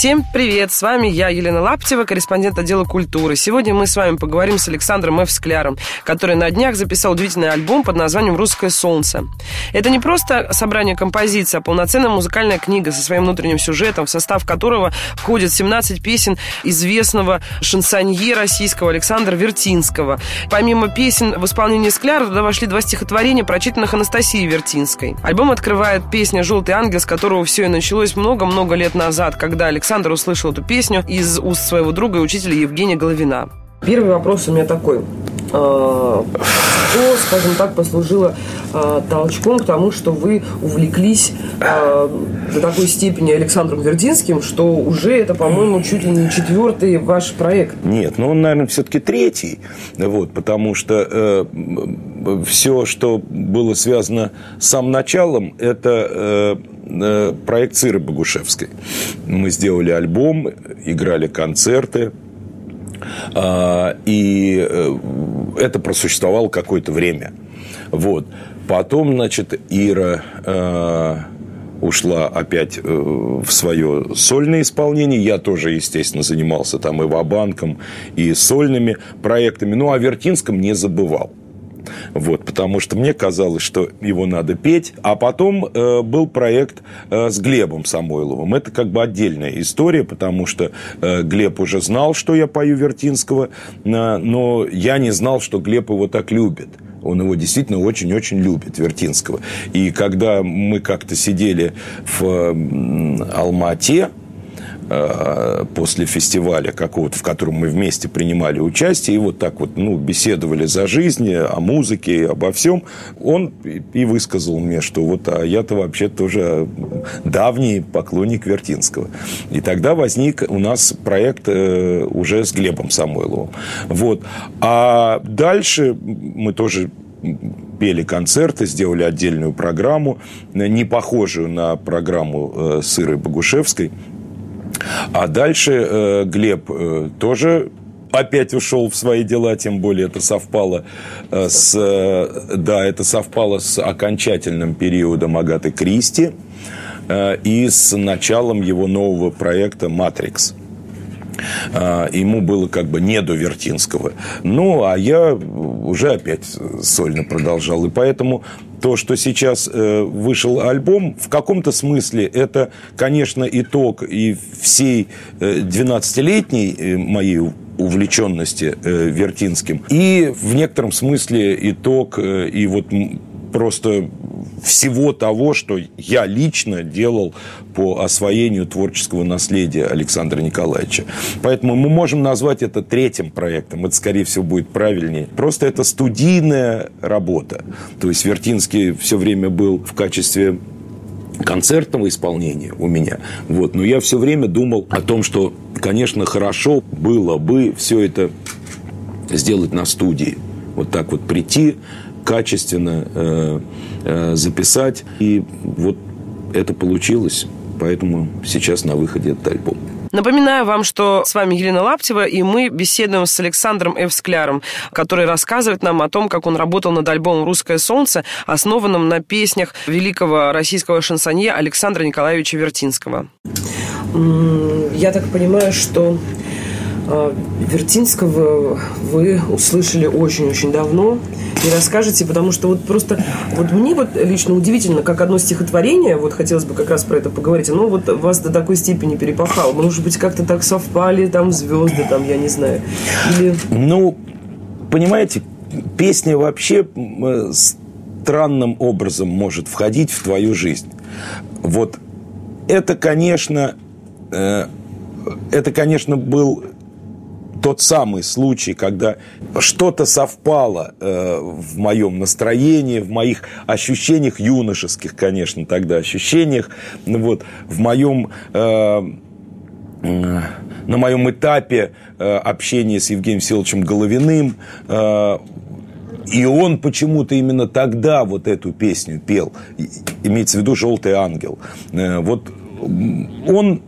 Всем привет! С вами я, Елена Лаптева, корреспондент отдела культуры. Сегодня мы с вами поговорим с Александром Ф. Скляром, который на днях записал удивительный альбом под названием «Русское солнце». Это не просто собрание композиций, а полноценная музыкальная книга со своим внутренним сюжетом, в состав которого входит 17 песен известного шансонье российского Александра Вертинского. Помимо песен в исполнении Скляра туда вошли два стихотворения, прочитанных Анастасией Вертинской. Альбом открывает песня «Желтый ангел», с которого все и началось много-много лет назад, когда Александр Александр услышал эту песню из уст своего друга и учителя Евгения Головина. Первый вопрос у меня такой. А, что, скажем так, послужило а, толчком к тому, что вы увлеклись а, до такой степени Александром Вердинским, что уже это, по-моему, чуть ли не четвертый ваш проект? Нет, ну он, наверное, все-таки третий, вот, потому что э, все, что было связано с самым началом, это э, э проект Циры Богушевской. Мы сделали альбом, играли концерты, а, и э, это просуществовало какое-то время. Вот. Потом, значит, Ира э, ушла опять э, в свое сольное исполнение. Я тоже, естественно, занимался там и вабанком, и сольными проектами. Ну, о Вертинском не забывал. Вот, потому что мне казалось, что его надо петь. А потом э, был проект э, с Глебом Самойловым. Это как бы отдельная история, потому что э, Глеб уже знал, что я пою Вертинского, э, но я не знал, что Глеб его так любит. Он его действительно очень-очень любит, Вертинского. И когда мы как-то сидели в Алмате, Э, после фестиваля какого-то, в котором мы вместе принимали участие, и вот так вот, ну, беседовали за жизнь, о музыке, обо всем, он и высказал мне, что вот, а я-то вообще тоже давний поклонник Вертинского. И тогда возник у нас проект э, уже с Глебом Самойловым. Вот. А дальше мы тоже пели концерты, сделали отдельную программу, не похожую на программу э, Сыры Богушевской, а дальше э, Глеб э, тоже опять ушел в свои дела, тем более это совпало э, с, э, да, это совпало с окончательным периодом Агаты Кристи э, и с началом его нового проекта «Матрикс». А, ему было как бы не до Вертинского. Ну, а я уже опять сольно продолжал. И поэтому то, что сейчас э, вышел альбом, в каком-то смысле это, конечно, итог и всей 12-летней э, моей увлеченности э, Вертинским. И в некотором смысле итог и вот просто всего того, что я лично делал по освоению творческого наследия Александра Николаевича. Поэтому мы можем назвать это третьим проектом. Это, скорее всего, будет правильнее. Просто это студийная работа. То есть Вертинский все время был в качестве концертного исполнения у меня. Вот. Но я все время думал о том, что, конечно, хорошо было бы все это сделать на студии. Вот так вот прийти, качественно э, э, записать. И вот это получилось. Поэтому сейчас на выходе этот альбом. Напоминаю вам, что с вами Елена Лаптева, и мы беседуем с Александром Ф. Скляром, который рассказывает нам о том, как он работал над альбомом «Русское солнце», основанным на песнях великого российского шансонье Александра Николаевича Вертинского. Я так понимаю, что Вертинского вы услышали очень-очень давно и расскажете, потому что вот просто вот мне вот лично удивительно, как одно стихотворение, вот хотелось бы как раз про это поговорить, оно вот вас до такой степени перепахало. Может быть, как-то так совпали там звезды, там, я не знаю. Или... Ну, понимаете, песня вообще странным образом может входить в твою жизнь. Вот это, конечно, э, это, конечно, был тот самый случай, когда что-то совпало э, в моем настроении, в моих ощущениях юношеских, конечно, тогда ощущениях, ну вот, в моем э, э, на моем этапе э, общения с Евгением Всеволодовичем Головиным, э, и он почему-то именно тогда вот эту песню пел, имеется в виду «Желтый ангел». Э, вот он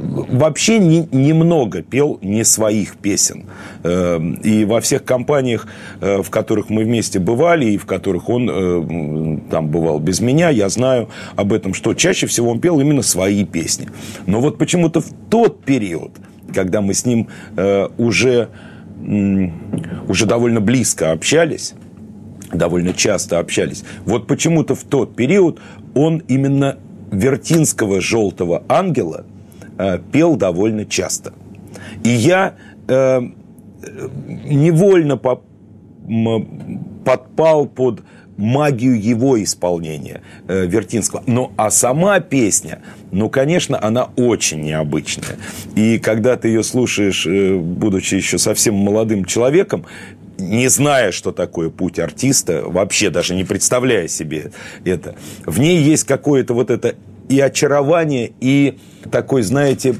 вообще не, немного пел не своих песен. Эм, и во всех компаниях, э, в которых мы вместе бывали, и в которых он э, там бывал без меня, я знаю об этом, что чаще всего он пел именно свои песни. Но вот почему-то в тот период, когда мы с ним э, уже, уже довольно близко общались, довольно часто общались, вот почему-то в тот период он именно Вертинского «Желтого ангела» пел довольно часто. И я э, невольно по, подпал под магию его исполнения э, Вертинского. Ну, а сама песня, ну, конечно, она очень необычная. И когда ты ее слушаешь, э, будучи еще совсем молодым человеком, не зная, что такое путь артиста, вообще даже не представляя себе это, в ней есть какое-то вот это и очарование, и такой, знаете,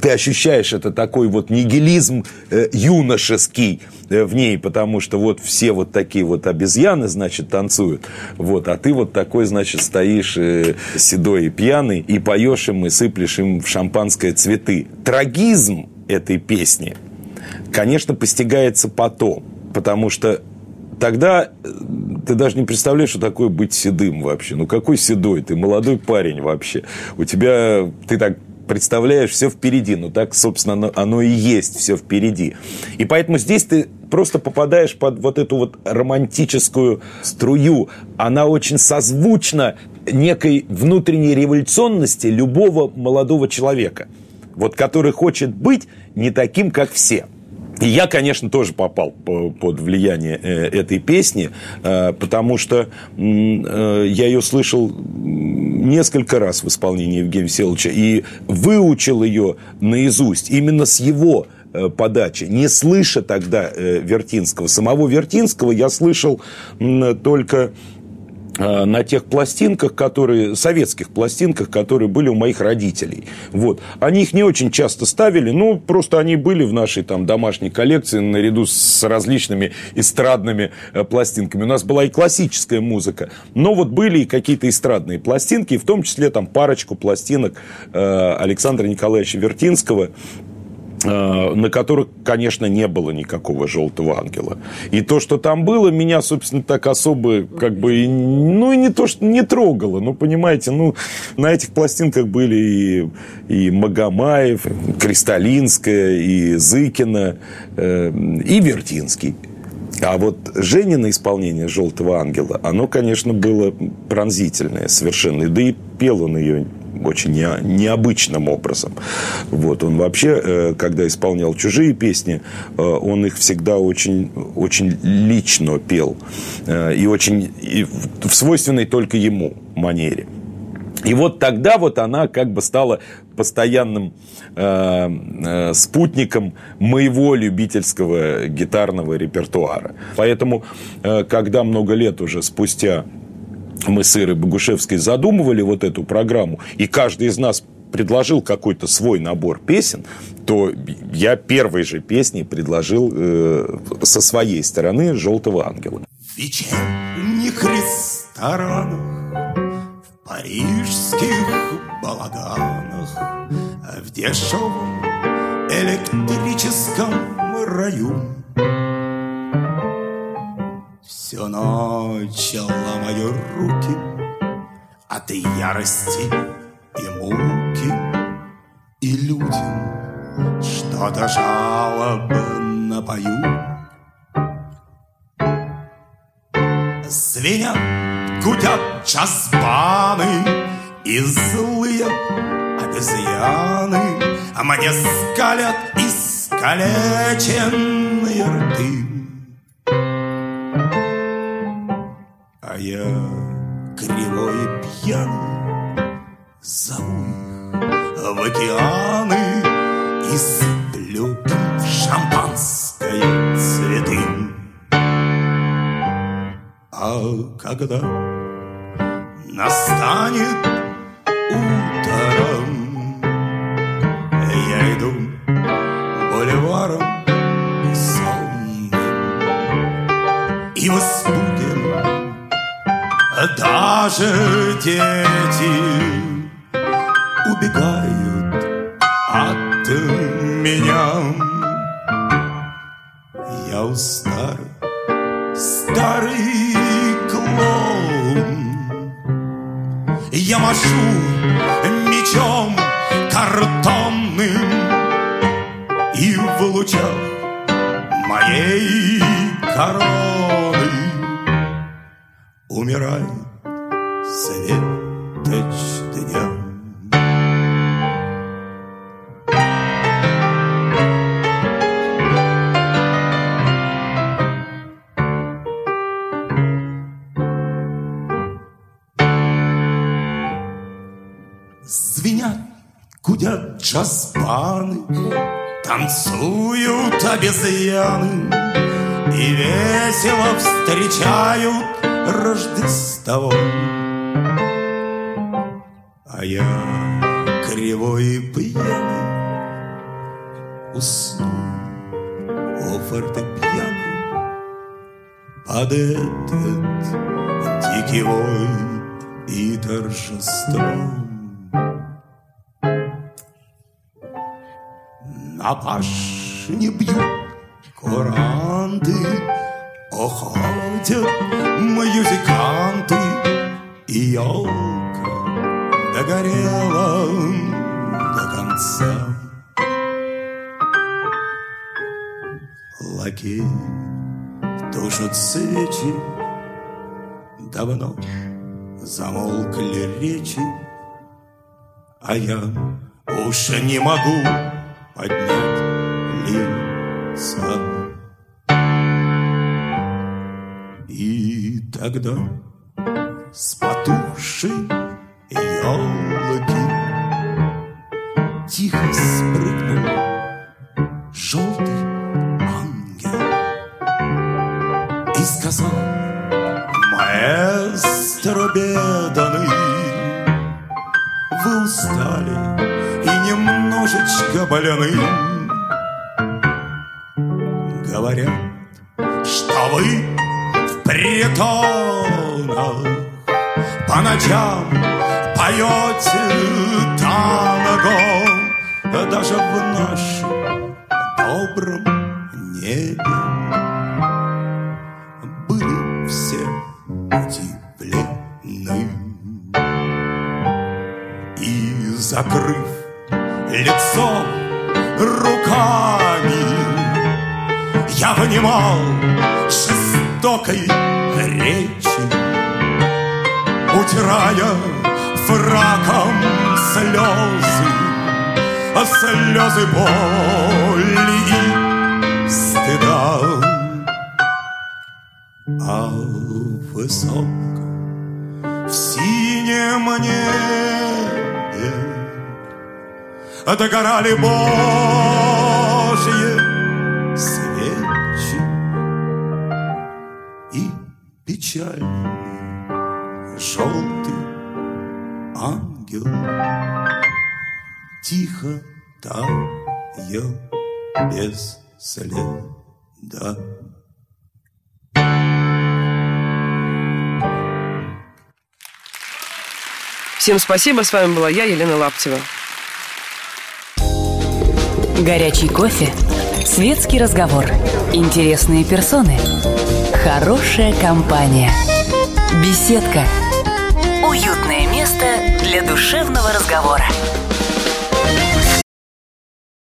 ты ощущаешь это такой вот нигилизм э, юношеский э, в ней, потому что вот все вот такие вот обезьяны, значит, танцуют, вот, а ты вот такой, значит, стоишь э, седой и пьяный и поешь им и сыплешь им в шампанское цветы. Трагизм этой песни, конечно, постигается потом, потому что тогда э, ты даже не представляешь, что такое быть седым вообще. Ну, какой седой? Ты молодой парень вообще. У тебя, ты так представляешь, все впереди. Ну, так, собственно, оно, оно и есть все впереди. И поэтому здесь ты просто попадаешь под вот эту вот романтическую струю. Она очень созвучна некой внутренней революционности любого молодого человека. Вот который хочет быть не таким, как все. Я, конечно, тоже попал под влияние э, этой песни, э, потому что э, я ее слышал несколько раз в исполнении Евгения Веселовича и выучил ее наизусть именно с его подачи, не слыша тогда Вертинского. Самого Вертинского я слышал только на тех пластинках, которые, советских пластинках, которые были у моих родителей. Вот. Они их не очень часто ставили, ну, просто они были в нашей там домашней коллекции наряду с различными эстрадными э, пластинками. У нас была и классическая музыка, но вот были и какие-то эстрадные пластинки, в том числе там парочку пластинок э, Александра Николаевича Вертинского, Э, на которых, конечно, не было никакого желтого ангела. И то, что там было, меня, собственно, так особо, как бы, ну, и не то, что не трогало. Ну, понимаете, ну, на этих пластинках были и, и Магомаев, Кристалинская, и Зыкина, э, и Вертинский. А вот Женина исполнение «Желтого ангела», оно, конечно, было пронзительное совершенно. Да и пел он ее очень не, необычным образом. Вот, он вообще, э, когда исполнял чужие песни, э, он их всегда очень, очень лично пел. Э, и очень и в свойственной только ему манере. И вот тогда вот она как бы стала постоянным э, э, спутником моего любительского гитарного репертуара. Поэтому, э, когда много лет уже спустя мы с Ирой Богушевской задумывали вот эту программу, и каждый из нас предложил какой-то свой набор песен, то я первой же песни предложил э, со своей стороны «Желтого ангела». Вечерних ресторанах, в парижских балаганах, в дешевом электрическом раю Всю ночь ломаю руки От ярости и муки И людям что-то жалобно пою Звенят, гудят джазбаны И злые обезьяны. Мне скалят искалеченные рты А я кривой и пьяный Зову их в океаны И сплю шампанское цветы. А когда настанет утром Я иду бульваром сонным И в даже дети убегают от меня. Я у старый клоун. Я машу мечом картонным И в лучах моей короны Умирает светоч дня. Звенят, гудят джазбаны Танцуют обезьяны И весело встречают Рождество. А я кривой и пьяный Усну. У фортепиано Под этот дикий вой и торжество. На пашне бьют куранты, Уходят музыканты, И елка догорела до конца. Лакей тушат свечи, Давно замолкли речи, А я уж не могу поднять лица. И тогда с потухшей елки Тихо спрыгнул желтый ангел И сказал, маэстро беданый, Вы устали и немножечко больны. Говорят, что вы притонах По ночам поете танго. Даже в нашем добром небе Были все удивлены. И закрыв лицо руками Я внимал жестокой речи Утирая фраком слезы а Слезы боли и стыда. А высоко в синем небе Догорали Божьи печальный желтый ангел Тихо таял без следа. Всем спасибо, с вами была я, Елена Лаптева. Горячий кофе, светский разговор, интересные персоны, хорошая компания, беседка, уютное место для душевного разговора.